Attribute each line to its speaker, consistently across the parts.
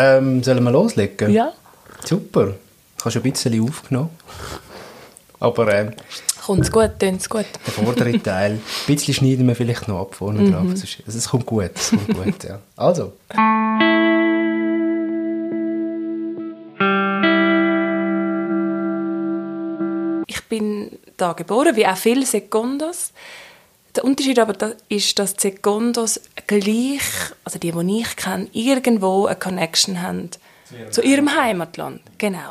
Speaker 1: Ähm, sollen wir loslegen?
Speaker 2: Ja.
Speaker 1: Super. Habe schon ein bisschen aufgenommen. Aber ähm,
Speaker 2: Kommt's gut, tönt's gut.
Speaker 1: der vordere Teil, ein bisschen schneiden wir vielleicht noch ab vorne drauf. Es, ist- es kommt gut, es kommt gut, ja. Also.
Speaker 2: Ich bin da geboren, wie auch viele Sekundos. Der Unterschied aber da ist, dass die Sekundos gleich, also die, die ich kenne, irgendwo eine Connection haben zu ihrem Heimatland. Genau.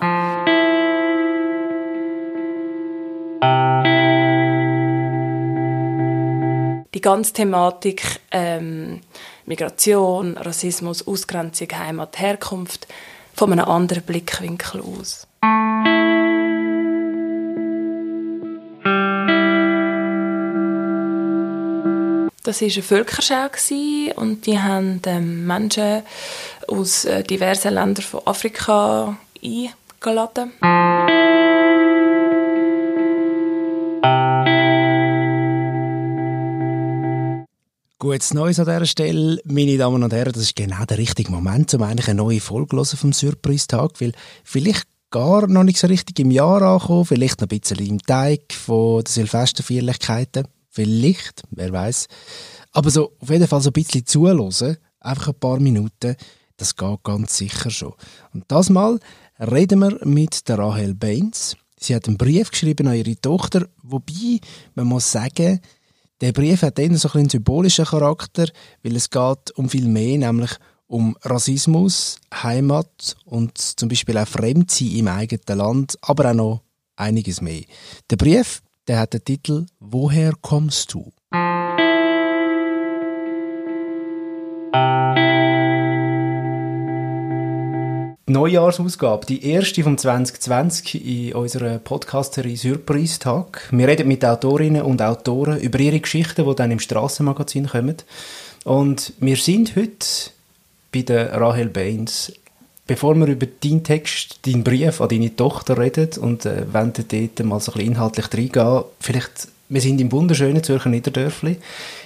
Speaker 2: Die ganze Thematik ähm, Migration, Rassismus, Ausgrenzung, Heimat, Herkunft von einem anderen Blickwinkel aus. Das war eine Völkerschau und die haben ähm, Menschen aus äh, diversen Ländern von Afrika eingeladen.
Speaker 1: Gutes Neues an dieser Stelle, meine Damen und Herren, das ist genau der richtige Moment, um eigentlich eine neue Folge zu vom Surprise-Tag, weil vielleicht gar noch nicht so richtig im Jahr ankommen, vielleicht noch ein bisschen im Teig von den Silvesterfeierlichkeiten, vielleicht, wer weiß. Aber so, auf jeden Fall so ein bisschen zuhören, einfach ein paar Minuten, das geht ganz sicher schon. Und das Mal reden wir mit der Rahel Baines. Sie hat einen Brief geschrieben an ihre Tochter, wobei man muss sagen, der Brief hat eher so ein einen symbolischen Charakter, weil es geht um viel mehr, nämlich um Rassismus, Heimat und zum Beispiel auch Fremdsein im eigenen Land, aber auch noch einiges mehr. Der Brief, der hat den Titel Woher kommst du? Neujahrsausgabe, die erste vom 2020 in unserer Podcast-Serie Surprise-Tag. Wir reden mit Autorinnen und Autoren über ihre Geschichten, die dann im Strassenmagazin kommen. Und wir sind heute bei der Rahel Baines. Bevor wir über deinen Text, deinen Brief an deine Tochter reden und äh, wenn dort mal so ein bisschen inhaltlich reingehen, vielleicht, wir sind im wunderschönen Zürcher Niederdörfli,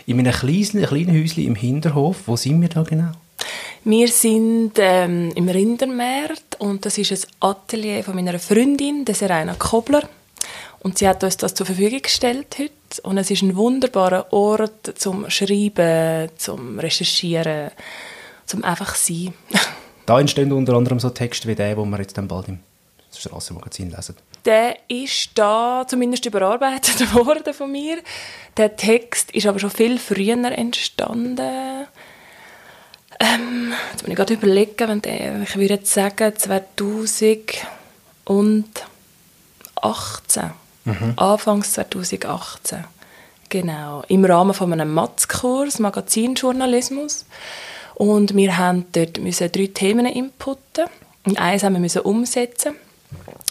Speaker 1: in einem kleinen, kleinen Häuschen im Hinterhof. Wo sind wir da genau?
Speaker 2: Wir sind ähm, im Rindermarkt und das ist ein Atelier von meiner Freundin, der Serena Kobler. Und sie hat uns das zur Verfügung gestellt heute. Und es ist ein wunderbarer Ort zum Schreiben, zum Recherchieren, zum einfach sein.
Speaker 1: Da entstehen unter anderem so Texte wie der, den wir jetzt dann bald im Strassenmagazin lesen.
Speaker 2: Der ist da zumindest überarbeitet worden von mir. Der Text ist aber schon viel früher entstanden. Ähm, jetzt muss ich gerade überlegen, wenn der, ich würde jetzt sagen 2018. Anfangs 2018. Genau. Im Rahmen von einem Matzkurs, Magazinjournalismus. Und wir haben dort müssen drei Themen inputten. Und eins haben wir müssen umsetzen.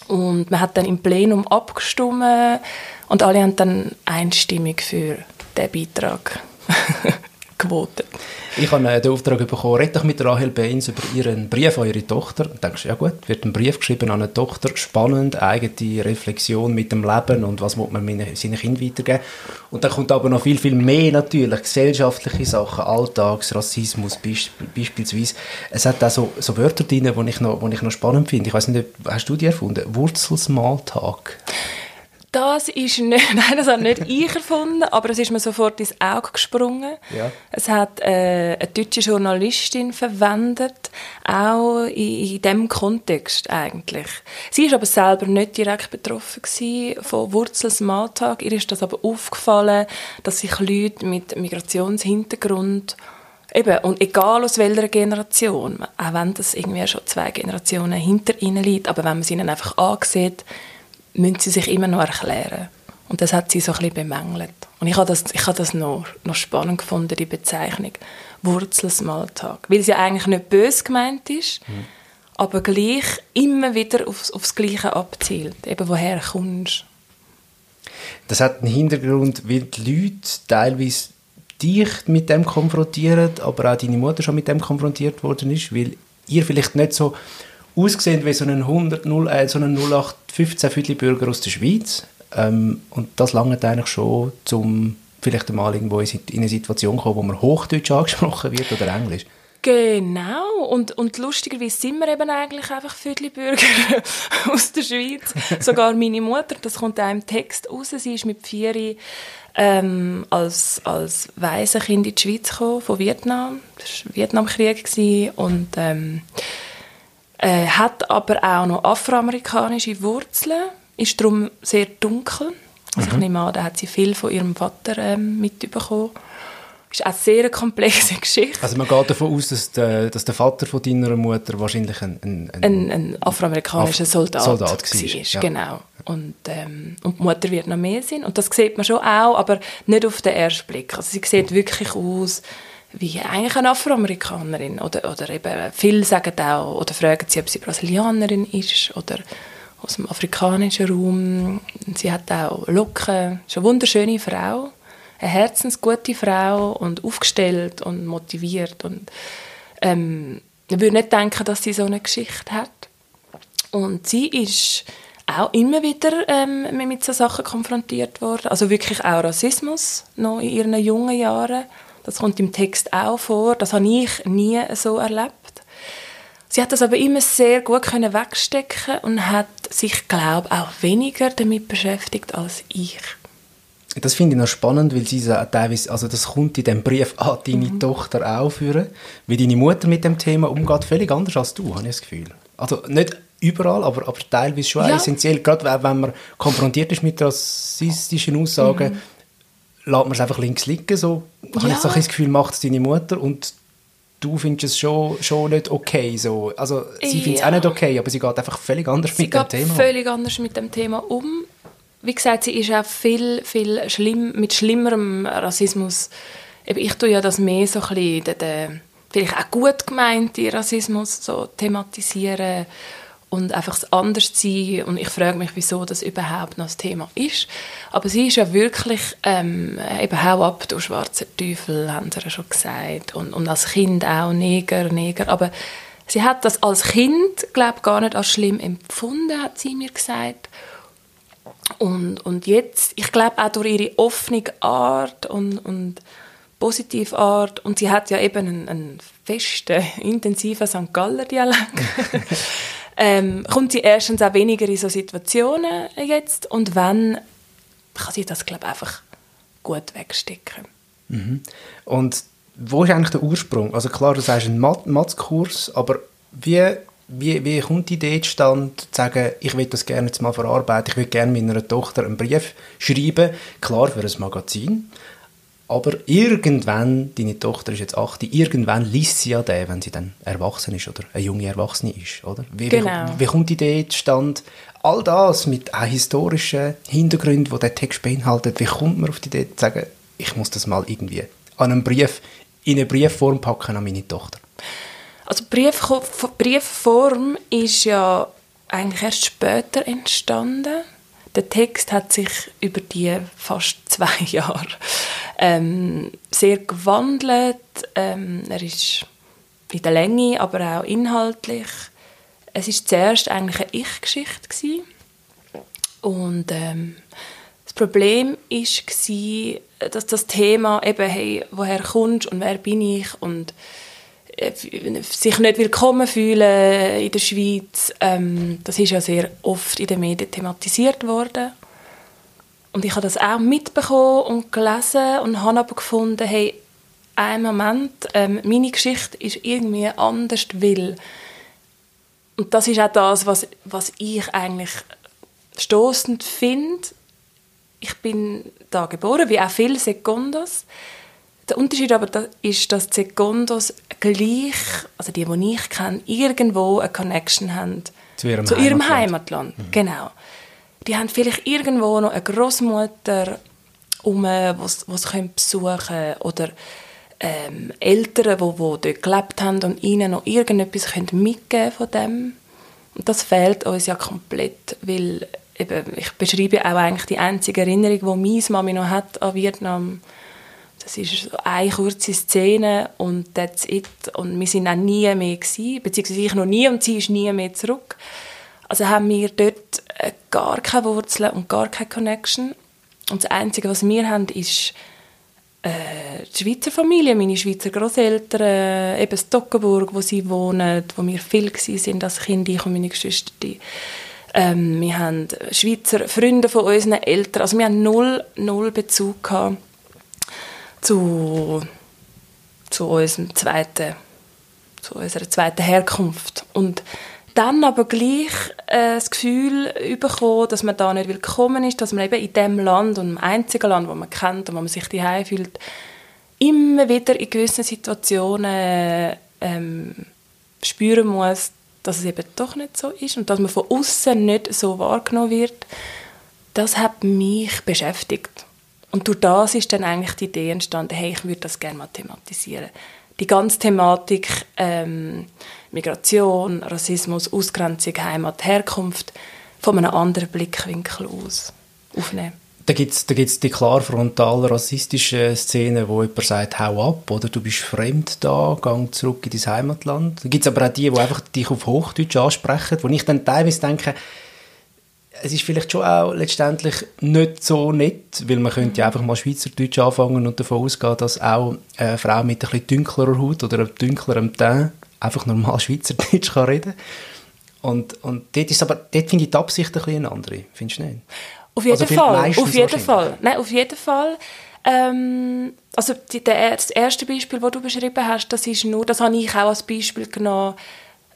Speaker 2: Und man hat dann im Plenum abgestimmt und alle haben dann einstimmig für diesen Beitrag gewotet.
Speaker 1: Ich habe äh, den Auftrag bekommen, red doch mit Rahel Baines über ihren Brief an ihre Tochter. Und denkst, ja gut, wird ein Brief geschrieben an eine Tochter, spannend, eigene Reflexion mit dem Leben und was will man seinen Kindern weitergeben. Und dann kommt aber noch viel, viel mehr natürlich, gesellschaftliche Sachen, Alltags, Rassismus beisp beispielsweise. Es hat auch so, so Wörter drin, die ich noch, die ich noch spannend finde. Ich weiß nicht, hast du die erfunden? Wurzelsmaltag.
Speaker 2: Das ist nicht, nein, das habe nicht ich erfunden, aber es ist mir sofort ins Auge gesprungen.
Speaker 1: Ja.
Speaker 2: Es hat äh, eine deutsche Journalistin verwendet, auch in, in dem Kontext eigentlich. Sie ist aber selber nicht direkt betroffen gewesen von Wurzelsmaltag. Ihr ist das aber aufgefallen, dass sich Leute mit Migrationshintergrund Eben, und egal aus welcher Generation, auch wenn das irgendwie schon zwei Generationen hinter ihnen liegt, aber wenn man sie ihnen einfach ansieht, müssen sie sich immer noch erklären. Und das hat sie so ein bisschen bemängelt. Und ich habe das, ich habe das noch, noch spannend gefunden, die Bezeichnung Wurzelsmaltag. Weil es ja eigentlich nicht böse gemeint ist, aber gleich immer wieder aufs, aufs Gleiche abzielt. Eben, woher kommst
Speaker 1: Das hat einen Hintergrund, weil die Leute teilweise dich mit dem konfrontieren, aber auch deine Mutter schon mit dem konfrontiert worden ist, weil ihr vielleicht nicht so ausgesehen wie so ein 100, 0, äh, so ein 0815 Viertelbürger aus der Schweiz. Ähm, und das lange eigentlich schon, zum vielleicht einmal irgendwo in in eine Situation kommen, wo man Hochdeutsch angesprochen wird oder Englisch.
Speaker 2: Genau. Und, und lustigerweise sind wir eben eigentlich einfach Viertelbürger aus der Schweiz. Sogar meine Mutter, das kommt auch im Text raus, sie ist mit vier ähm, als, als Waisenkind in die Schweiz gekommen, von Vietnam. Das war Vietnamkrieg und ähm, äh, hat aber auch noch afroamerikanische Wurzeln, ist darum sehr dunkel. Also mhm. ich nehme an, da hat sie viel von ihrem Vater ähm, mitbekommen ist auch sehr eine komplexe Geschichte.
Speaker 1: Also man geht davon aus, dass der, dass der Vater von deiner Mutter wahrscheinlich ein,
Speaker 2: ein, ein, ein, ein afroamerikanischer Af Soldat, Soldat war. Ja. Genau. Und, ähm, und die Mutter wird noch mehr sein. Und das sieht man schon auch, aber nicht auf den ersten Blick. Also sie sieht wirklich aus wie eigentlich eine Afroamerikanerin. Oder, oder eben, viele sagen auch, oder fragen sie, ob sie Brasilianerin ist oder aus dem afrikanischen Raum. Sie hat auch Locken, ist eine wunderschöne Frau eine herzensgute Frau und aufgestellt und motiviert und ähm, ich würde nicht denken, dass sie so eine Geschichte hat. Und sie ist auch immer wieder ähm, mit so Sachen konfrontiert worden. Also wirklich auch Rassismus noch in ihren jungen Jahren. Das kommt im Text auch vor. Das habe ich nie so erlebt. Sie hat das aber immer sehr gut können wegstecken und hat sich, glaube auch weniger damit beschäftigt als ich.
Speaker 1: Das finde ich noch spannend, weil sie teilweise, also das kommt in dem Brief an deine mhm. Tochter auch führen, wie deine Mutter mit dem Thema umgeht, völlig anders als du, habe ich das Gefühl. Also nicht überall, aber, aber teilweise schon ja. essentiell, gerade wenn man konfrontiert ist mit rassistischen Aussagen, mhm. lässt man es einfach links liegen, so ja. habe ich so das Gefühl, macht es deine Mutter und du findest es schon, schon nicht okay. So. Also sie ja. findet es auch nicht okay, aber sie geht einfach völlig anders sie mit dem Thema
Speaker 2: um. völlig anders mit dem Thema um wie gesagt, sie ist auch viel, viel schlimm, mit schlimmerem Rassismus. Ich tue ja das mehr so ein bisschen, den, den, vielleicht auch gut gemeinte Rassismus so thematisieren und einfach das anders sein. Und ich frage mich, wieso das überhaupt noch das Thema ist. Aber sie ist ja wirklich, ähm, eben «Hau ab, du schwarzer Teufel», haben sie ja schon gesagt. Und, und als Kind auch «Neger, Neger». Aber sie hat das als Kind, glaube ich, gar nicht als schlimm empfunden, hat sie mir gesagt. Und, und jetzt, ich glaube auch durch ihre offene Art und, und positive Art, und sie hat ja eben einen, einen festen, intensiven St. Galler Dialekt, ähm, kommt sie erstens auch weniger in so Situationen jetzt und wenn, kann sie das, glaube ich, einfach gut wegstecken.
Speaker 1: Mhm. Und wo ist eigentlich der Ursprung? Also klar, du sagst ein Mathkurs, aber wie wie, wie kommt die Idee zustande, zu sagen, ich will das gerne jetzt mal verarbeiten, ich will gerne meiner Tochter einen Brief schreiben, klar für ein Magazin, aber irgendwann, deine Tochter ist jetzt 8, irgendwann liest sie ja den, wenn sie dann erwachsen ist oder eine junge Erwachsene ist, oder? Wie, genau. wie, wie kommt die Idee zustande, all das mit auch historischen Hintergründen, die der Text beinhaltet, wie kommt man auf die Idee zu sagen, ich muss das mal irgendwie an einen Brief, in eine Briefform packen an meine Tochter?
Speaker 2: Also Brief, Briefform ist ja eigentlich erst später entstanden. Der Text hat sich über die fast zwei Jahre ähm, sehr gewandelt. Ähm, er ist in der Länge, aber auch inhaltlich. Es ist zuerst eigentlich eine Ich-Geschichte und ähm, das Problem war, dass das Thema eben, hey, woher kommst und wer bin ich und äh, sich nicht willkommen fühlen in der Schweiz. Ähm, das ist ja sehr oft in den Medien thematisiert worden. Und ich habe das auch mitbekommen und gelesen und habe aber gefunden, hey, einen Moment, ähm, meine Geschichte ist irgendwie anders, weil und das ist auch das, was, was ich eigentlich stoßend finde. Ich bin da geboren, wie auch viele Sekundos. Der Unterschied aber ist, dass die Secondos gleich, also die, die ich kenne, irgendwo eine Connection haben
Speaker 1: zu ihrem,
Speaker 2: zu ihrem Heimatland. Heimatland. Mhm. Genau. Die haben vielleicht irgendwo noch eine Großmutter, um, was was können besuchen oder ähm, Eltern, die, die dort gelebt haben und ihnen noch irgendetwas können mitgeben von dem. Und das fehlt uns ja komplett, weil eben, ich beschreibe auch eigentlich die einzige Erinnerung, die meine Mami noch hat an Vietnam das ist eine kurze Szene und that's it. Und wir sind auch nie mehr gewesen, beziehungsweise ich noch nie und sie ist nie mehr zurück. Also haben wir dort äh, gar keine Wurzeln und gar keine Connection. Und das Einzige, was wir haben, ist äh, die Schweizer Familie, meine Schweizer Großeltern, äh, eben Stockenburg, wo sie wohnen, wo wir viel sind als Kind, ich und meine Geschwister. Ähm, wir haben Schweizer Freunde von unseren Eltern, also wir haben null, null Bezug gehabt zu, zu unserem zweiten, zu unserer zweiten Herkunft und dann aber gleich äh, das Gefühl bekommen, dass man da nicht willkommen ist, dass man eben in dem Land und im einzigen Land, wo man kennt und wo man sich daheim fühlt, immer wieder in gewissen Situationen ähm, spüren muss, dass es eben doch nicht so ist und dass man von außen nicht so wahrgenommen wird, das hat mich beschäftigt. Und durch das ist dann eigentlich die Idee entstanden, hey, ich würde das gerne mal thematisieren. Die ganze Thematik ähm, Migration, Rassismus, Ausgrenzung, Heimat, Herkunft von einem anderen Blickwinkel aus aufnehmen.
Speaker 1: Da gibt es da gibt's die klar frontal rassistischen Szenen, wo jemand sagt, hau ab, oder du bist fremd da, gang zurück in dein Heimatland. Da gibt es aber auch die, die einfach dich auf Hochdeutsch ansprechen, wo ich dann teilweise denke, es ist vielleicht schon auch letztendlich nicht so nett, weil man könnte ja einfach mal Schweizerdeutsch anfangen und davon ausgehen, dass auch eine Frau mit ein bisschen dunklerer Haut oder einem dunkleren Teint einfach normal Schweizerdeutsch kann reden und, und dort, ist aber, dort finde ich die Absicht ein bisschen eine andere, findest du nicht?
Speaker 2: Auf jeden also Fall, auf jeden Fall. Nein, auf jeden Fall. Ähm, also die, der, das erste Beispiel, das du beschrieben hast, das ist nur, das habe ich auch als Beispiel genommen,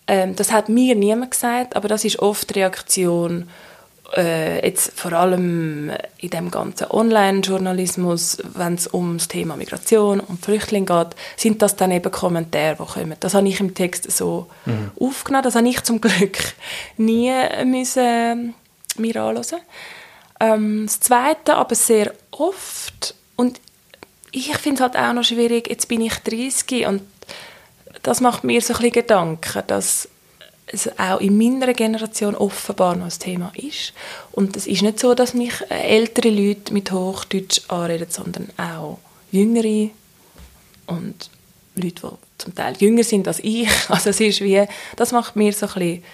Speaker 2: ähm, das hat mir niemand gesagt, aber das ist oft die Reaktion äh, jetzt vor allem in dem ganzen Online-Journalismus, wenn es um das Thema Migration und Flüchtlinge geht, sind das dann eben Kommentare, die kommen. Das habe ich im Text so mhm. aufgenommen. Das habe ich zum Glück nie müssen mir anhören. Ähm, das Zweite aber sehr oft und ich finde es halt auch noch schwierig, jetzt bin ich 30 und das macht mir so ein bisschen Gedanken, dass es auch in meiner Generation offenbar noch ein Thema ist. Und es ist nicht so, dass mich ältere Leute mit Hochdeutsch anreden, sondern auch jüngere und Leute, die zum Teil jünger sind als ich. Also es ist wie, das macht mir so ein bisschen,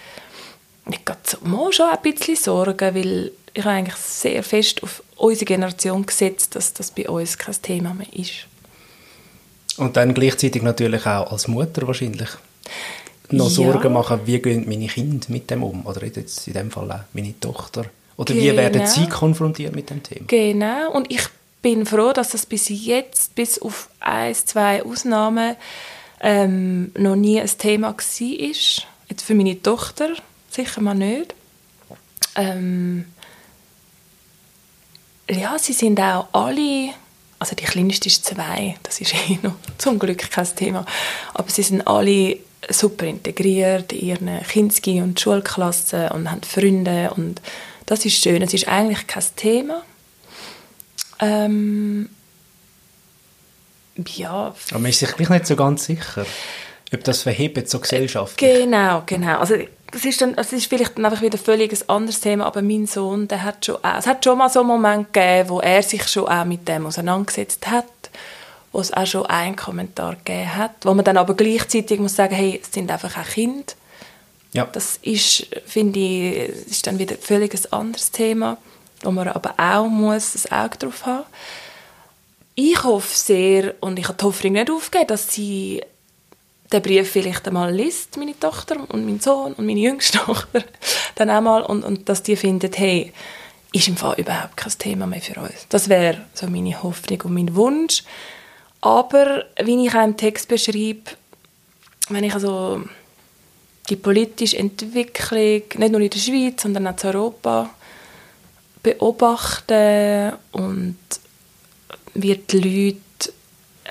Speaker 2: ich so, mal schon ein bisschen Sorgen, weil ich habe eigentlich sehr fest auf unsere Generation gesetzt, dass das bei uns kein Thema mehr ist.
Speaker 1: Und dann gleichzeitig natürlich auch als Mutter wahrscheinlich noch ja. Sorgen machen, wie gehen meine Kinder mit dem um? Oder jetzt in dem Fall auch meine Tochter. Oder genau. wie werden sie konfrontiert mit dem Thema?
Speaker 2: Genau, und ich bin froh, dass das bis jetzt, bis auf ein, zwei Ausnahmen, ähm, noch nie ein Thema war. Jetzt für meine Tochter sicher mal nicht. Ähm, ja, sie sind auch alle, also die kleinste ist zwei, das ist eh noch zum Glück kein Thema, aber sie sind alle super integriert in ihren Kinski- und Schulklassen und haben Freunde und das ist schön. Es ist eigentlich kein Thema. Ähm, ja.
Speaker 1: Aber man ist sich gleich nicht so ganz sicher, ob das verhebt so gesellschaftlich.
Speaker 2: Genau, genau. Also das ist, dann, das ist vielleicht dann einfach wieder völlig ein anderes Thema, aber mein Sohn, der hat schon, es hat schon mal so einen Moment gegeben, wo er sich schon auch mit dem auseinandergesetzt hat wo es auch schon einen Kommentar gegeben hat, wo man dann aber gleichzeitig muss sagen, hey, es sind einfach auch Kinder. Ja. Das ist, finde ich, ist dann wieder völlig ein anderes Thema, wo man aber auch muss ein Auge drauf haben. Ich hoffe sehr, und ich habe die Hoffnung nicht aufgegeben, dass sie den Brief vielleicht einmal liest, meine Tochter und mein Sohn und meine jüngste Tochter, dann auch mal, und, und dass die finden, hey, ist im Fall überhaupt kein Thema mehr für uns. Das wäre so meine Hoffnung und mein Wunsch. Aber, wie ich auch im Text beschreibe, wenn ich also die politische Entwicklung, nicht nur in der Schweiz, sondern auch in Europa, beobachte und wie die Leute...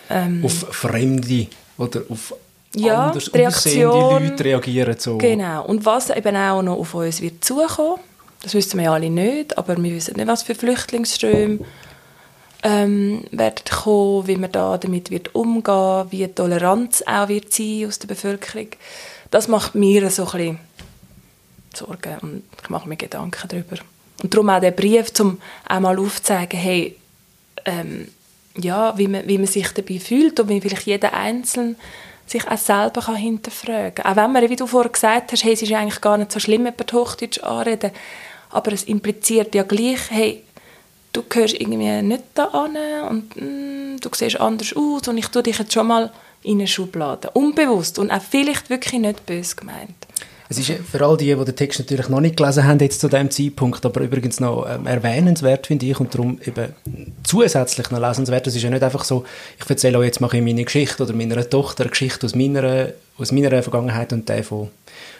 Speaker 2: Ähm,
Speaker 1: auf Fremde oder auf ja, anders aussehende Leute reagieren so.
Speaker 2: Genau. Und was eben auch noch auf uns wird zukommen, das wissen wir ja alle nicht, aber wir wissen nicht, was für Flüchtlingsströme ähm, werden kommen, wie man da damit wird umgehen, wie die Toleranz auch wird sein aus der Bevölkerung. Das macht mir so ein bisschen Sorgen und ich mache mir Gedanken darüber. Und darum auch der Brief, um einmal aufzuzeigen, hey, ähm, ja, wie man, wie man sich dabei fühlt und wie vielleicht jeder Einzelne sich auch selber kann hinterfragen kann. Auch wenn man, wie du vorher gesagt hast, hey, es ist eigentlich gar nicht so schlimm, über Hochdeutsch anreden, aber es impliziert ja gleich, hey, du gehörst irgendwie nicht da an und mm, du siehst anders aus und ich tue dich jetzt schon mal in eine Schublade. Unbewusst und auch vielleicht wirklich nicht böse gemeint.
Speaker 1: Es ist für all die, die den Text natürlich noch nicht gelesen haben, jetzt zu diesem Zeitpunkt, aber übrigens noch ähm, erwähnenswert, finde ich, und darum eben zusätzlich noch lesenswert. Es ist ja nicht einfach so, ich erzähle euch jetzt mache ich meine Geschichte oder meiner Tochter eine Geschichte aus meiner, aus meiner Vergangenheit und der von,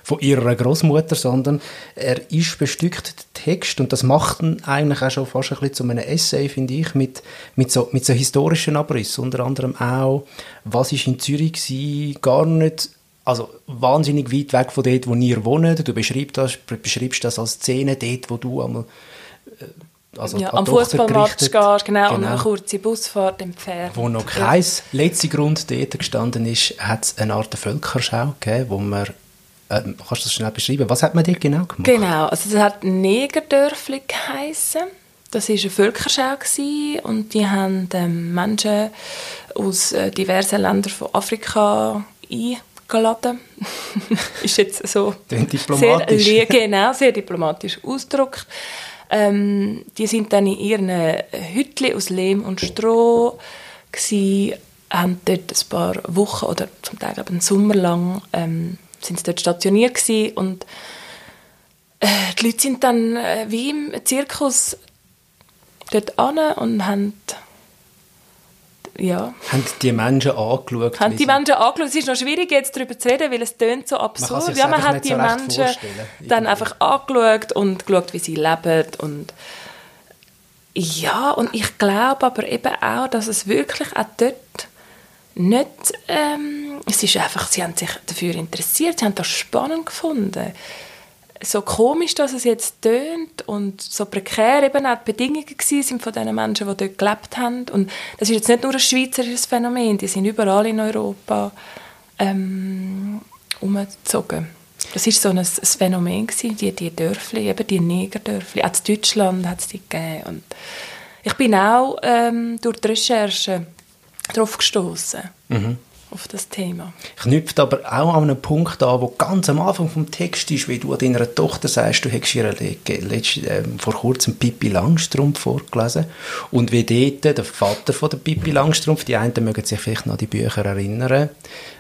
Speaker 1: von ihrer Großmutter, sondern er ist bestückt, der Text, und das macht ihn eigentlich auch schon fast ein bisschen zu einem Essay, finde ich, mit, mit, so, mit so historischen Abriss, unter anderem auch, was ist in Zürich gewesen, gar nicht also wahnsinnig weit weg von dort, wo ihr wohnt. Du beschreibst das, beschreibst das als Szene dort, wo du einmal
Speaker 2: äh, also ja, am Fußballmatch gehst, genau, genau, und eine kurze Busfahrt entfernt.
Speaker 1: Wo noch kein letzter Grund dort gestanden ist, hat es eine Art Völkerschau gegeben, wo man äh, kannst du das schnell beschreiben? Was hat man dort genau gemacht?
Speaker 2: Genau, also das hat Negerdörfli geheissen. Das war eine Völkerschau und die haben ähm, Menschen aus äh, diversen Ländern von Afrika ein geladen. ist jetzt so
Speaker 1: diplomatisch.
Speaker 2: sehr, genau, sehr diplomatisch ausgedrückt. Ähm, die sind dann in ihren Hütchen aus Lehm und Stroh gsi, haben dort ein paar Wochen oder zum Teil einen Sommer lang ähm, sind sie dort stationiert gewesen und äh, die Leute sind dann äh, wie im Zirkus dort an und haben ja.
Speaker 1: Haben die Menschen angeschaut?
Speaker 2: Haben die Menschen angeschaut? Es ist noch schwierig, jetzt darüber zu reden, weil es tönt so absurd. Man ja, man hat die so Menschen dann einfach angeschaut und geschaut, wie sie leben und ja, und ich glaube aber eben auch, dass es wirklich auch dort nicht, ähm, es ist einfach, sie haben sich dafür interessiert, sie haben das spannend gefunden so komisch, dass es jetzt tönt und so prekär eben auch die Bedingungen sind von den Menschen, die dort gelebt haben. Und das ist jetzt nicht nur ein schweizerisches Phänomen, die sind überall in Europa ähm, umgezogen. Das ist so ein, ein Phänomen gewesen, die, die Dörfli, eben die Negerdörfli. Auch in Deutschland hat es die gegeben. Und ich bin auch ähm, durch die Recherche darauf gestoßen. Mhm auf das Thema.
Speaker 1: Knüpft aber auch an einen Punkt an, wo ganz am Anfang vom Text ist, wie du deiner Tochter sagst, du hättest ihr äh, vor kurzem Pippi Langstrumpf vorgelesen und wie dort der Vater von der Pippi Langstrumpf, die einen mögen sich vielleicht noch an die Bücher erinnern,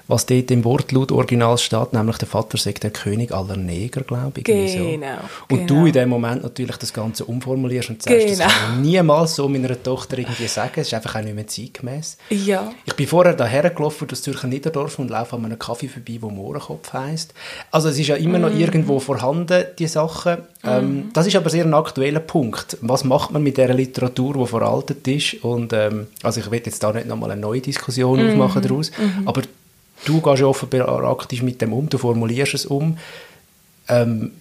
Speaker 1: was dort im Wortlaut Original steht, nämlich der Vater sagt der König aller Neger, glaube ich.
Speaker 2: Genau.
Speaker 1: So. Und
Speaker 2: genau.
Speaker 1: du in dem Moment natürlich das Ganze umformulierst und sagst, genau. das kann ich niemals so meiner Tochter irgendwie sagen, es ist einfach auch nicht mehr zeitgemäß.
Speaker 2: Ja.
Speaker 1: Ich bin vorher daher gelaufen durch Zürcher Niederdorf und laufe an einem Kaffee vorbei, wo Mohrenkopf heisst. Also es ist ja immer noch mm. irgendwo vorhanden, die Sachen. Mm. Ähm, das ist aber sehr ein aktueller Punkt. Was macht man mit dieser Literatur, die veraltet ist? Und ähm, also ich will jetzt da nicht nochmal eine neue Diskussion mm. aufmachen daraus, -hmm. aber du gehst ja offenbar aktiv mit dem um, du formulierst es um. Ähm,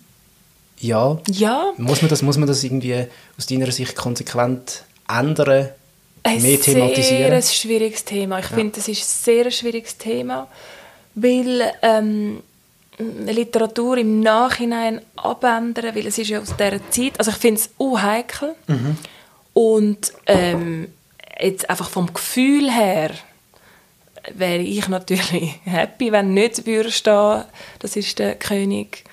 Speaker 1: ja.
Speaker 2: ja.
Speaker 1: Muss, man das, muss man das irgendwie aus deiner Sicht konsequent ändern,
Speaker 2: ein mehr thematisieren? Ein sehr schwieriges Thema. Ich ja. finde, das ist ein sehr schwieriges Thema, weil ähm, Literatur im Nachhinein abändern, weil es ist ja aus dieser Zeit, also ich finde es unheikel mhm. und ähm, jetzt einfach vom Gefühl her wäre ich natürlich happy, wenn nicht würde stehen, das ist der König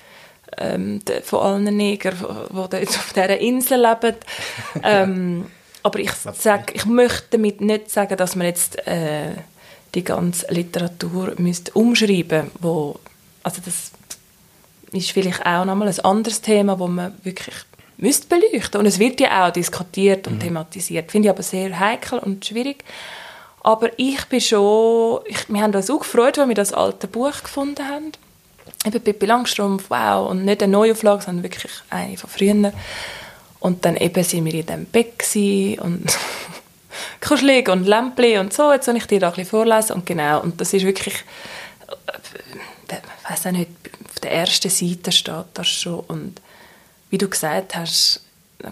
Speaker 2: ähm, der, von allen Negern, die jetzt auf dieser Insel leben. ähm, aber ich, sag, ich möchte damit nicht sagen, dass man jetzt äh, die ganze Literatur müsste umschreiben müsste. Also das ist vielleicht auch nochmal ein anderes Thema, wo man wirklich müsste beleuchten Und es wird ja auch diskutiert und mhm. thematisiert. Finde ich aber sehr heikel und schwierig. Aber ich bin schon, ich, wir haben uns auch gefreut, als wir das alte Buch gefunden haben. Eben Pippi Langstrumpf, wow, und nicht eine Neuauflage, sondern wirklich eine von früher. Und dann eben sind wir in diesem Bett und kuschelig und Lämpli und so. Jetzt soll ich dir da ein bisschen vorlesen. Und genau, und das ist wirklich, äh, ich weiß auch nicht, auf der ersten Seite steht das schon. Und wie du gesagt hast,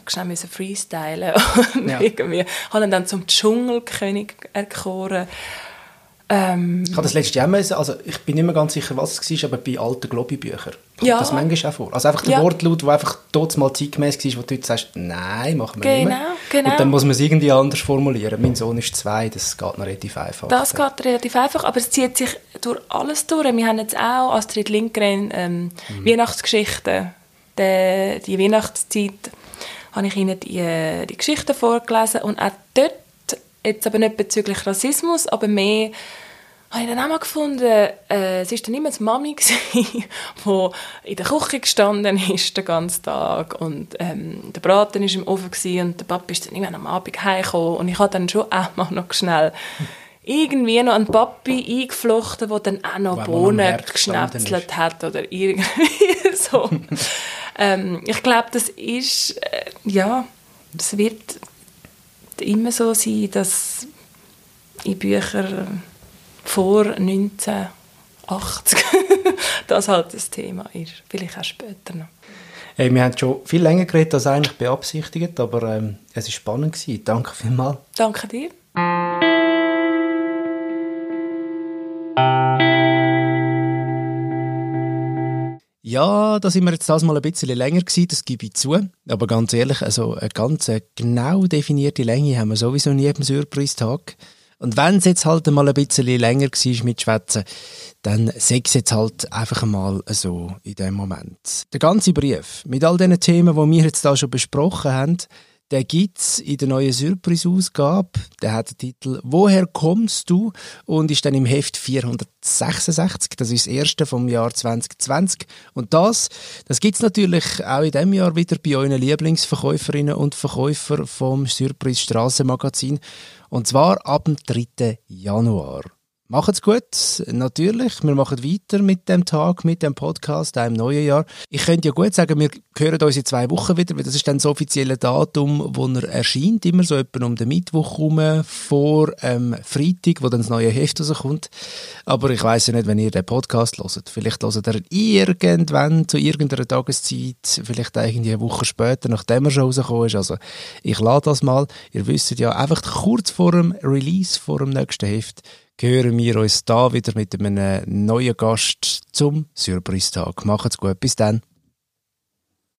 Speaker 2: schnell müssen freestylen ja. irgendwie haben dann zum Dschungelkönig erkoren
Speaker 1: ähm, ich habe das letzte Jahr müssen, also ich bin nicht mehr ganz sicher, was es war, aber bei alten Globi-Büchern kommt ja. das manchmal auch vor. Also einfach der ja. Wortlaut, der einfach dort mal zeitgemäß war, wo du sagst, nein, machen wir genau, nicht mehr. Genau. Und dann muss man es irgendwie anders formulieren. Mein Sohn ist zwei, das geht noch relativ einfach.
Speaker 2: Das geht relativ einfach, aber es zieht sich durch alles durch. Wir haben jetzt auch Astrid Lindgren ähm, mhm. Weihnachtsgeschichten, die, die Weihnachtszeit habe ich ihnen die, die Geschichten vorgelesen. Und auch dort, jetzt aber nicht bezüglich Rassismus, aber mehr habe ich dann auch mal gefunden, äh, es war dann immer die Mami, die in der Küche gestanden ist den ganzen Tag. Und ähm, der Braten war im Ofen und der Papa ist dann irgendwann am Abend heimgekommen. Und ich habe dann schon auch mal noch schnell irgendwie noch einen Papi eingeflochten, der dann auch noch Bohnen geschnetzelt hat oder irgendwie so. Ähm, ich glaube, das ist, äh, ja, es wird immer so sein, dass in Büchern vor 1980 das halt das Thema ist. Vielleicht auch später noch.
Speaker 1: Hey, wir haben schon viel länger geredet als eigentlich beabsichtigt, aber ähm, es war spannend. Gewesen. Danke vielmals.
Speaker 2: Danke dir.
Speaker 1: Ja, da sind wir jetzt das mal ein bisschen länger gewesen, das gebe ich zu. Aber ganz ehrlich, also eine ganz genau definierte Länge haben wir sowieso nie beim Surprise-Tag. Und wenn es jetzt halt mal ein bisschen länger war mit Schwätzen, dann sag es jetzt halt einfach mal so in dem Moment. Der ganze Brief mit all diesen Themen, die wir jetzt da schon besprochen haben, der gibt es in der neuen Surprise-Ausgabe. Der hat den Titel «Woher kommst du?» und ist dann im Heft 466. Das ist das erste vom Jahr 2020. Und das, das gibt es natürlich auch in diesem Jahr wieder bei euren Lieblingsverkäuferinnen und Verkäufern vom Surprise Strassenmagazin. Und zwar ab dem 3. Januar. Macht's gut, natürlich. Wir machen weiter mit dem Tag, mit dem Podcast, auch im neuen Jahr. Ich könnte ja gut sagen, wir hören uns in zwei Wochen wieder, weil das ist dann das offizielle Datum, wo er erscheint, immer so etwa um den Mittwoch herum, vor ähm, Freitag, wo dann das neue Heft rauskommt. Aber ich weiß ja nicht, wenn ihr den Podcast hört. Vielleicht hört ihr irgendwann, zu irgendeiner Tageszeit, vielleicht irgendwie eine Woche später, nachdem er schon rausgekommen ist. Also ich lade das mal. Ihr wisst ja, einfach kurz vor dem Release, vor dem nächsten Heft, hören wir uns da wieder mit einem neuen Gast zum Surprise-Tag. Macht's gut, bis dann.